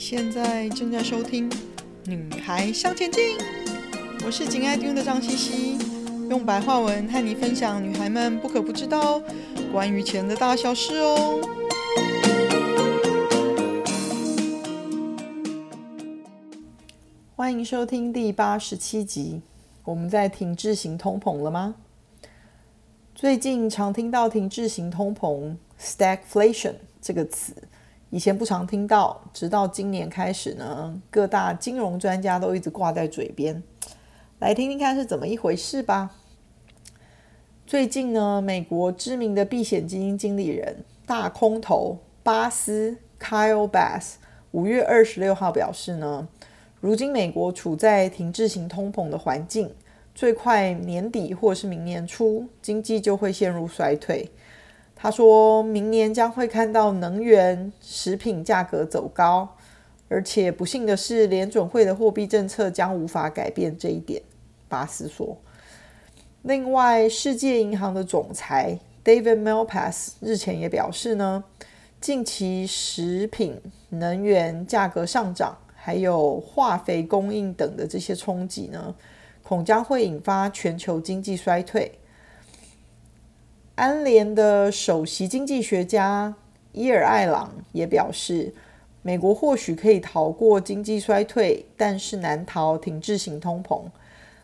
现在正在收听《女孩向前进》，我是紧爱听的张茜茜，用白话文和你分享女孩们不可不知道关于钱的大小事哦。欢迎收听第八十七集。我们在停滞型通膨了吗？最近常听到停滞型通膨 （stagflation） 这个词。以前不常听到，直到今年开始呢，各大金融专家都一直挂在嘴边。来听听看是怎么一回事吧。最近呢，美国知名的避险基金经理人大空头巴斯 Kyle Bass 五月二十六号表示呢，如今美国处在停滞型通膨的环境，最快年底或是明年初，经济就会陷入衰退。他说明年将会看到能源、食品价格走高，而且不幸的是，联准会的货币政策将无法改变这一点。巴斯说。另外，世界银行的总裁 David Malpass 日前也表示呢，近期食品、能源价格上涨，还有化肥供应等的这些冲击呢，恐将会引发全球经济衰退。安联的首席经济学家伊尔艾朗也表示，美国或许可以逃过经济衰退，但是难逃停滞型通膨。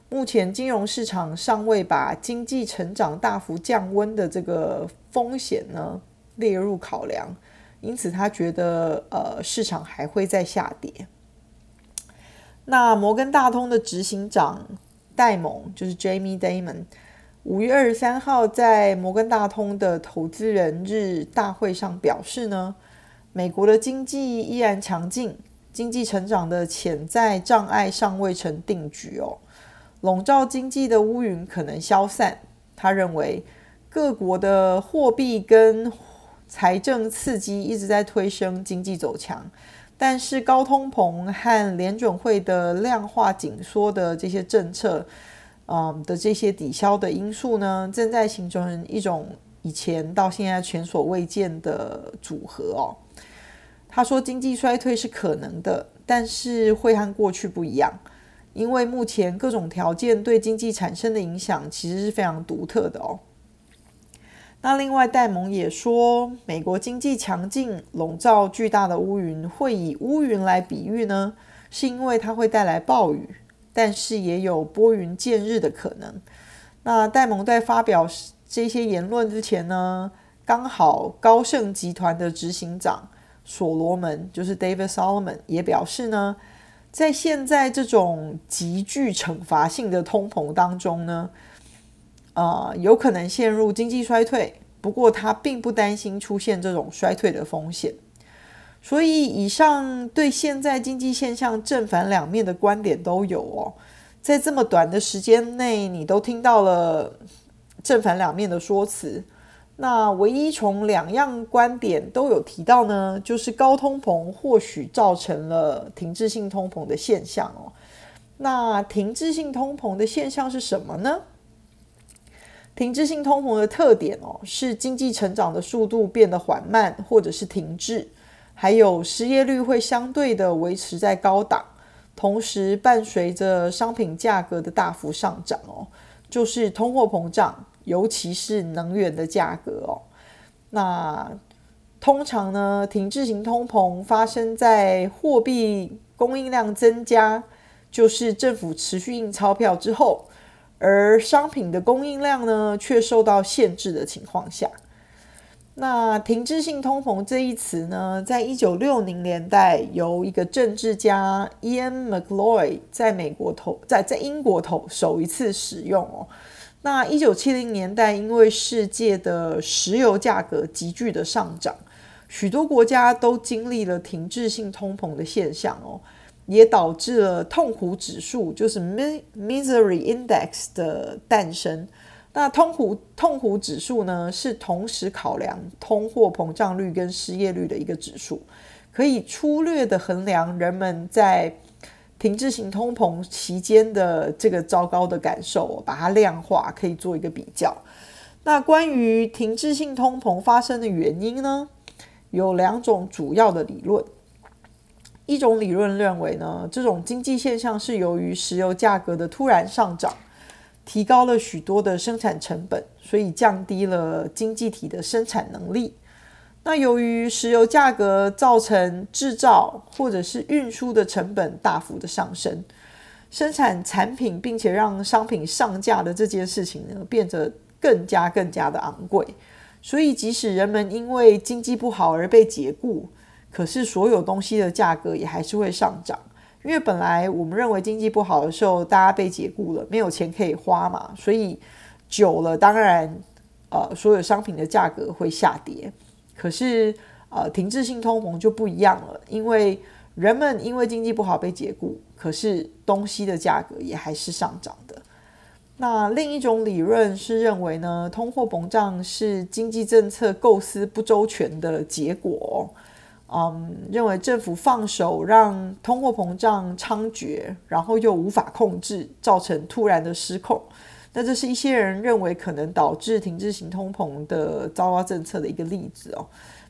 目前金融市场尚未把经济成长大幅降温的这个风险呢列入考量，因此他觉得呃市场还会再下跌。那摩根大通的执行长戴蒙就是 Jamie Dimon。五月二十三号，在摩根大通的投资人日大会上表示呢，美国的经济依然强劲，经济成长的潜在障碍尚未成定局哦，笼罩经济的乌云可能消散。他认为，各国的货币跟财政刺激一直在推升经济走强，但是高通膨和联准会的量化紧缩的这些政策。嗯的这些抵消的因素呢，正在形成一种以前到现在前所未见的组合哦。他说，经济衰退是可能的，但是会和过去不一样，因为目前各种条件对经济产生的影响其实是非常独特的哦。那另外，戴蒙也说，美国经济强劲，笼罩巨大的乌云，会以乌云来比喻呢，是因为它会带来暴雨。但是也有拨云见日的可能。那戴蒙在发表这些言论之前呢，刚好高盛集团的执行长所罗门，就是 David Solomon，也表示呢，在现在这种极具惩罚性的通膨当中呢，呃，有可能陷入经济衰退。不过他并不担心出现这种衰退的风险。所以，以上对现在经济现象正反两面的观点都有哦。在这么短的时间内，你都听到了正反两面的说辞。那唯一从两样观点都有提到呢，就是高通膨或许造成了停滞性通膨的现象哦。那停滞性通膨的现象是什么呢？停滞性通膨的特点哦，是经济成长的速度变得缓慢，或者是停滞。还有失业率会相对的维持在高档，同时伴随着商品价格的大幅上涨哦，就是通货膨胀，尤其是能源的价格哦。那通常呢，停滞型通膨发生在货币供应量增加，就是政府持续印钞票之后，而商品的供应量呢却受到限制的情况下。那停滞性通膨这一词呢，在一九六零年代由一个政治家 Ian McLeod 在美国头在在英国头首一次使用哦。那一九七零年代，因为世界的石油价格急剧的上涨，许多国家都经历了停滞性通膨的现象哦，也导致了痛苦指数，就是 Misery Index 的诞生。那通湖痛苦指数呢，是同时考量通货膨胀率跟失业率的一个指数，可以粗略的衡量人们在停滞型通膨期间的这个糟糕的感受，把它量化，可以做一个比较。那关于停滞性通膨发生的原因呢，有两种主要的理论。一种理论认为呢，这种经济现象是由于石油价格的突然上涨，提高了许多的生产成本，所以降低了经济体的生产能力。那由于石油价格造成制造或者是运输的成本大幅的上升，生产产品并且让商品上架的这件事情呢，变得更加更加的昂贵。所以即使人们因为经济不好而被解雇，可是，所有东西的价格也还是会上涨，因为本来我们认为经济不好的时候，大家被解雇了，没有钱可以花嘛，所以久了，当然，呃，所有商品的价格会下跌。可是，呃，停滞性通膨就不一样了，因为人们因为经济不好被解雇，可是东西的价格也还是上涨的。那另一种理论是认为呢，通货膨胀是经济政策构思不周全的结果。嗯，认为政府放手让通货膨胀猖獗，然后又无法控制，造成突然的失控。那这是一些人认为可能导致停滞型通膨的糟糕政策的一个例子哦。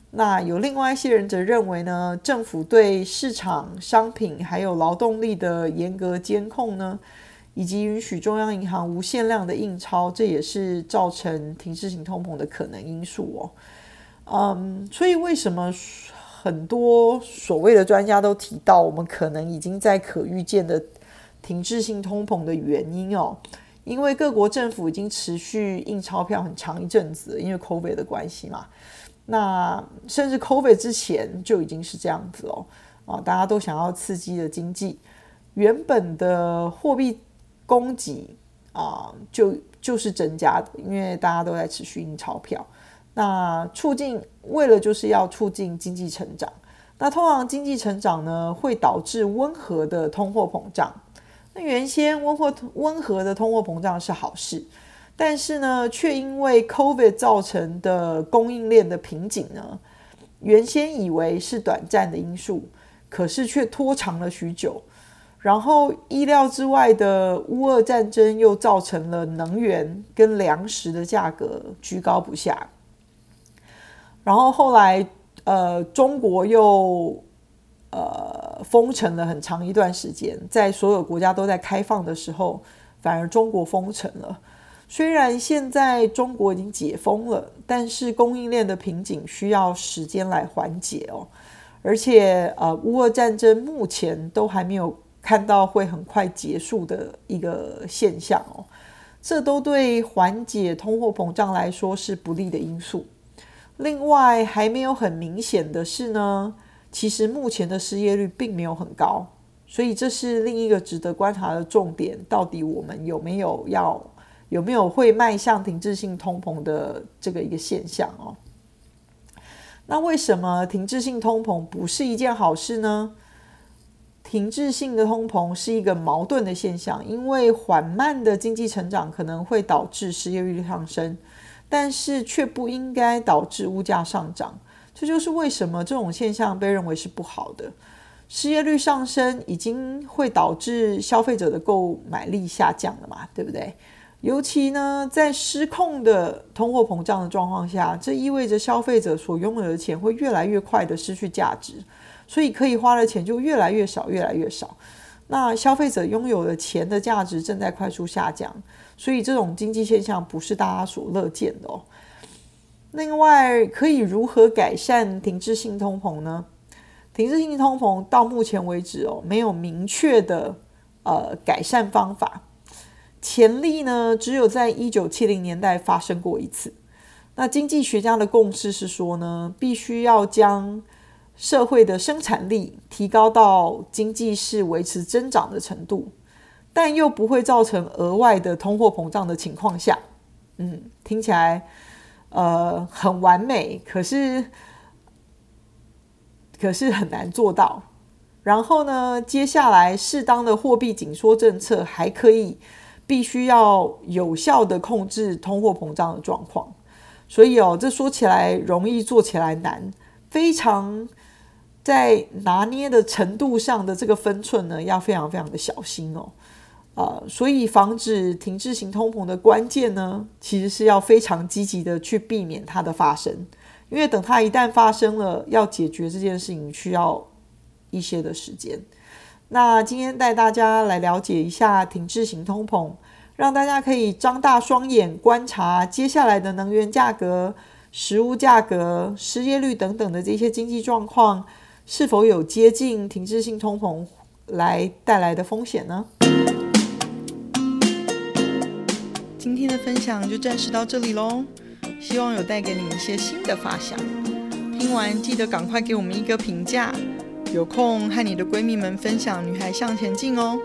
那有另外一些人则认为呢，政府对市场、商品还有劳动力的严格监控呢，以及允许中央银行无限量的印钞，这也是造成停滞型通膨的可能因素哦。嗯，所以为什么？很多所谓的专家都提到，我们可能已经在可预见的停滞性通膨的原因哦，因为各国政府已经持续印钞票很长一阵子，因为 COVID 的关系嘛。那甚至 COVID 之前就已经是这样子哦，啊，大家都想要刺激的经济，原本的货币供给啊，就就是增加的，因为大家都在持续印钞票。那促进为了就是要促进经济成长，那通常经济成长呢会导致温和的通货膨胀。那原先温和温和的通货膨胀是好事，但是呢却因为 COVID 造成的供应链的瓶颈呢，原先以为是短暂的因素，可是却拖长了许久。然后意料之外的乌俄战争又造成了能源跟粮食的价格居高不下。然后后来，呃，中国又呃封城了很长一段时间，在所有国家都在开放的时候，反而中国封城了。虽然现在中国已经解封了，但是供应链的瓶颈需要时间来缓解哦。而且，呃，乌俄战争目前都还没有看到会很快结束的一个现象哦，这都对缓解通货膨胀来说是不利的因素。另外还没有很明显的是呢，其实目前的失业率并没有很高，所以这是另一个值得观察的重点。到底我们有没有要有没有会迈向停滞性通膨的这个一个现象哦？那为什么停滞性通膨不是一件好事呢？停滞性的通膨是一个矛盾的现象，因为缓慢的经济成长可能会导致失业率上升。但是却不应该导致物价上涨，这就是为什么这种现象被认为是不好的。失业率上升已经会导致消费者的购买力下降了嘛，对不对？尤其呢，在失控的通货膨胀的状况下，这意味着消费者所拥有的钱会越来越快的失去价值，所以可以花的钱就越来越少，越来越少。那消费者拥有的钱的价值正在快速下降。所以这种经济现象不是大家所乐见的哦。另外，可以如何改善停滞性通膨呢？停滞性通膨到目前为止哦，没有明确的呃改善方法。潜力呢，只有在一九七零年代发生过一次。那经济学家的共识是说呢，必须要将社会的生产力提高到经济是维持增长的程度。但又不会造成额外的通货膨胀的情况下，嗯，听起来呃很完美，可是可是很难做到。然后呢，接下来适当的货币紧缩政策还可以，必须要有效的控制通货膨胀的状况。所以哦，这说起来容易，做起来难，非常在拿捏的程度上的这个分寸呢，要非常非常的小心哦。呃，所以防止停滞型通膨的关键呢，其实是要非常积极的去避免它的发生，因为等它一旦发生了，要解决这件事情需要一些的时间。那今天带大家来了解一下停滞型通膨，让大家可以张大双眼观察接下来的能源价格、食物价格、失业率等等的这些经济状况，是否有接近停滞性通膨来带来的风险呢？今天的分享就暂时到这里喽，希望有带给你们一些新的发想。听完记得赶快给我们一个评价，有空和你的闺蜜们分享《女孩向前进》哦。